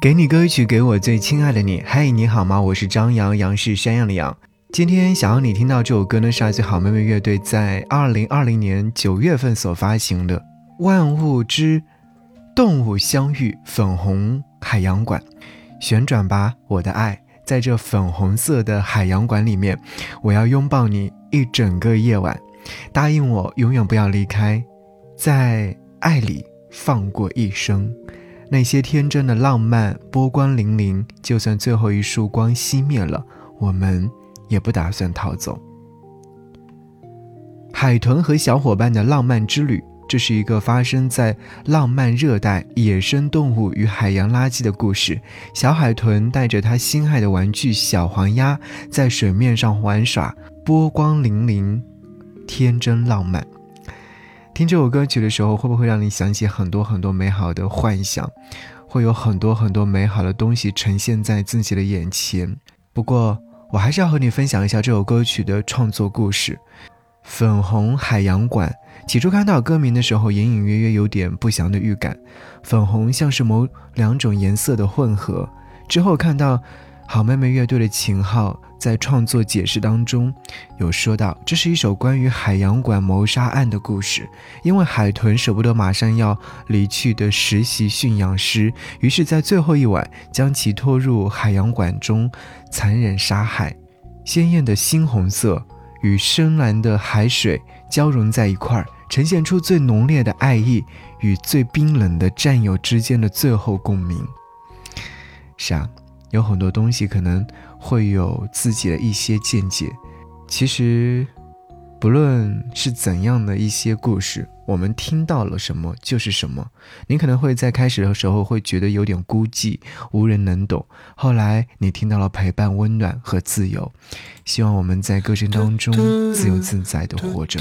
给你歌曲，给我最亲爱的你。嗨，你好吗？我是张扬，杨是山羊的羊。今天想要你听到这首歌呢，是来自好妹妹乐队在二零二零年九月份所发行的《万物之动物相遇粉红海洋馆》。旋转吧，我的爱，在这粉红色的海洋馆里面，我要拥抱你一整个夜晚。答应我，永远不要离开，在爱里放过一生。那些天真的浪漫，波光粼粼，就算最后一束光熄灭了，我们也不打算逃走。海豚和小伙伴的浪漫之旅，这是一个发生在浪漫热带野生动物与海洋垃圾的故事。小海豚带着他心爱的玩具小黄鸭，在水面上玩耍，波光粼粼，天真浪漫。听这首歌曲的时候，会不会让你想起很多很多美好的幻想？会有很多很多美好的东西呈现在自己的眼前。不过，我还是要和你分享一下这首歌曲的创作故事。粉红海洋馆，起初看到歌名的时候，隐隐约约有点不祥的预感。粉红像是某两种颜色的混合。之后看到好妹妹乐队的秦昊。在创作解释当中，有说到这是一首关于海洋馆谋杀案的故事。因为海豚舍不得马上要离去的实习驯养师，于是，在最后一晚将其拖入海洋馆中，残忍杀害。鲜艳的猩红色与深蓝的海水交融在一块儿，呈现出最浓烈的爱意与最冰冷的战友之间的最后共鸣。是啊，有很多东西可能。会有自己的一些见解。其实，不论是怎样的一些故事，我们听到了什么就是什么。你可能会在开始的时候会觉得有点孤寂，无人能懂。后来你听到了陪伴、温暖和自由。希望我们在歌声当中自由自在的活着。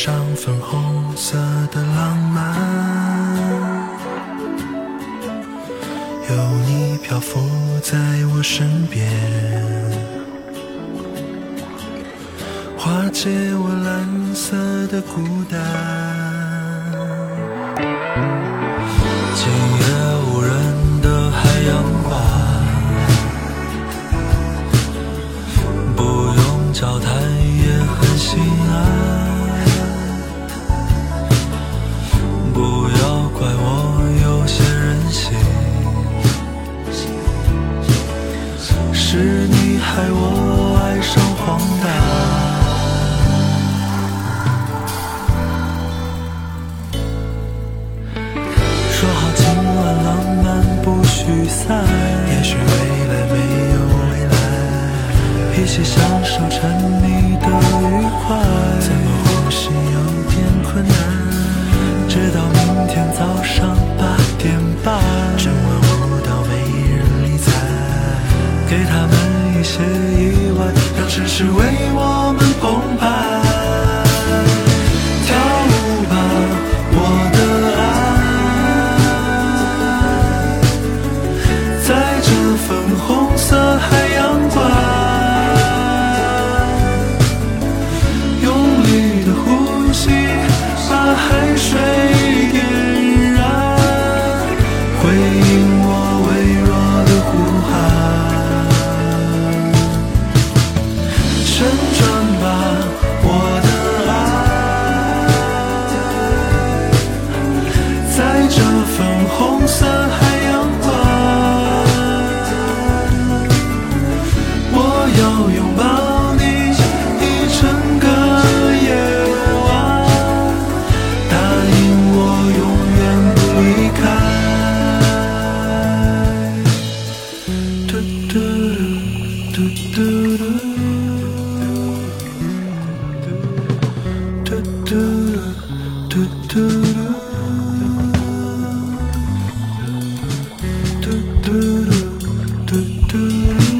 上粉红色的浪漫，有你漂浮在我身边，化解我蓝色的孤单。也许未来没有未来，一起享受沉迷的愉快。怎么呼吸有点困难？直到明天早上八点半，整晚舞蹈没人理睬，给他们一些意外，让城市为我们拥抱你一整个夜晚，答应我永远不离开。嘟嘟嘟嘟嘟嘟嘟嘟嘟嘟嘟。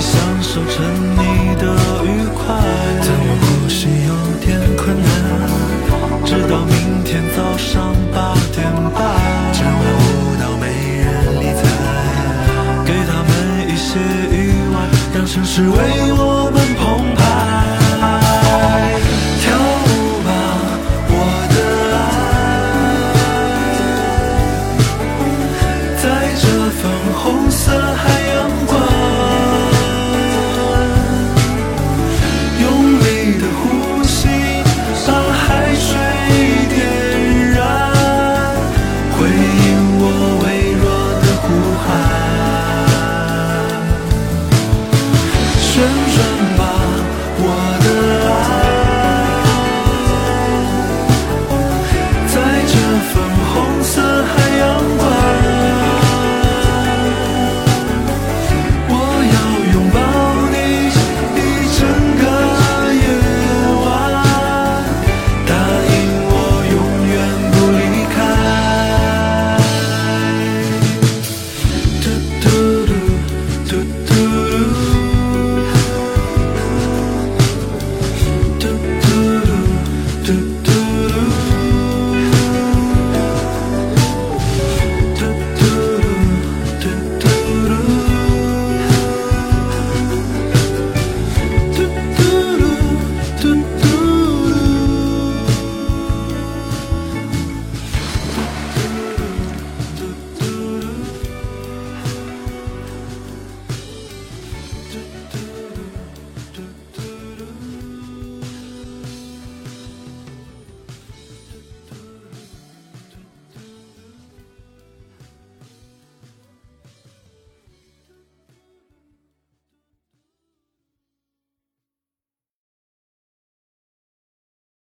享受沉溺的愉快，但我呼吸有点困难。直到明天早上八点半，今晚舞蹈没人理睬。给他们一些意外，让城市为我们澎湃。跳舞吧，我的爱，在这份红。